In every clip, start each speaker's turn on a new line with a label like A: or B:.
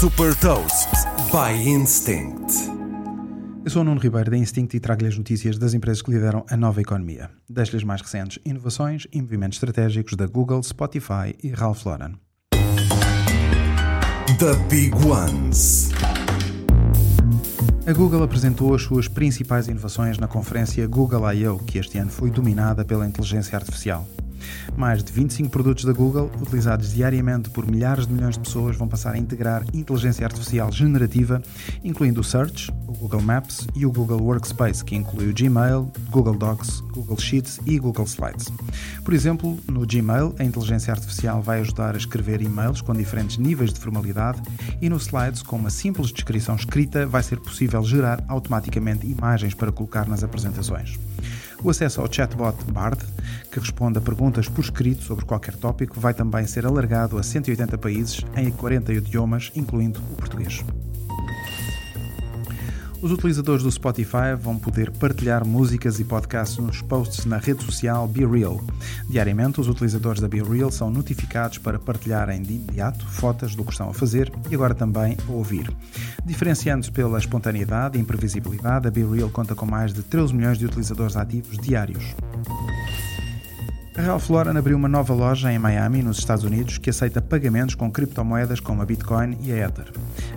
A: Super Toast by Instinct.
B: Eu sou o Nuno Ribeiro da Instinct e trago-lhe as notícias das empresas que lideram a nova economia. Deixo-lhe as mais recentes inovações e movimentos estratégicos da Google, Spotify e Ralph Lauren.
A: The Big Ones.
B: A Google apresentou as suas principais inovações na conferência Google I.O., que este ano foi dominada pela inteligência artificial. Mais de 25 produtos da Google, utilizados diariamente por milhares de milhões de pessoas, vão passar a integrar inteligência artificial generativa, incluindo o Search, o Google Maps e o Google Workspace, que inclui o Gmail, Google Docs, Google Sheets e Google Slides. Por exemplo, no Gmail, a inteligência artificial vai ajudar a escrever e-mails com diferentes níveis de formalidade e no Slides, com uma simples descrição escrita, vai ser possível gerar automaticamente imagens para colocar nas apresentações. O acesso ao chatbot Bard, que responde a perguntas por escrito sobre qualquer tópico, vai também ser alargado a 180 países em 40 idiomas, incluindo o português. Os utilizadores do Spotify vão poder partilhar músicas e podcasts nos posts na rede social BeReal. Diariamente, os utilizadores da BeReal são notificados para partilharem de imediato fotos do que estão a fazer e agora também a ouvir. Diferenciando-se pela espontaneidade e imprevisibilidade, a BeReal conta com mais de 13 milhões de utilizadores ativos diários. A Ralph Lauren abriu uma nova loja em Miami, nos Estados Unidos, que aceita pagamentos com criptomoedas como a Bitcoin e a Ether.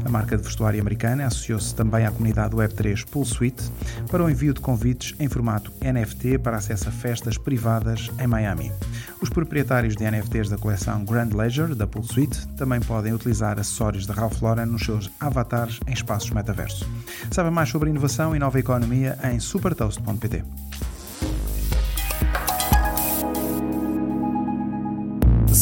B: A marca de vestuário americana associou-se também à comunidade Web3 Suite para o envio de convites em formato NFT para acesso a festas privadas em Miami. Os proprietários de NFTs da coleção Grand Leisure da Suite também podem utilizar acessórios da Ralph Lauren nos seus avatares em espaços metaverso. Saiba mais sobre inovação e nova economia em supertoast.pt.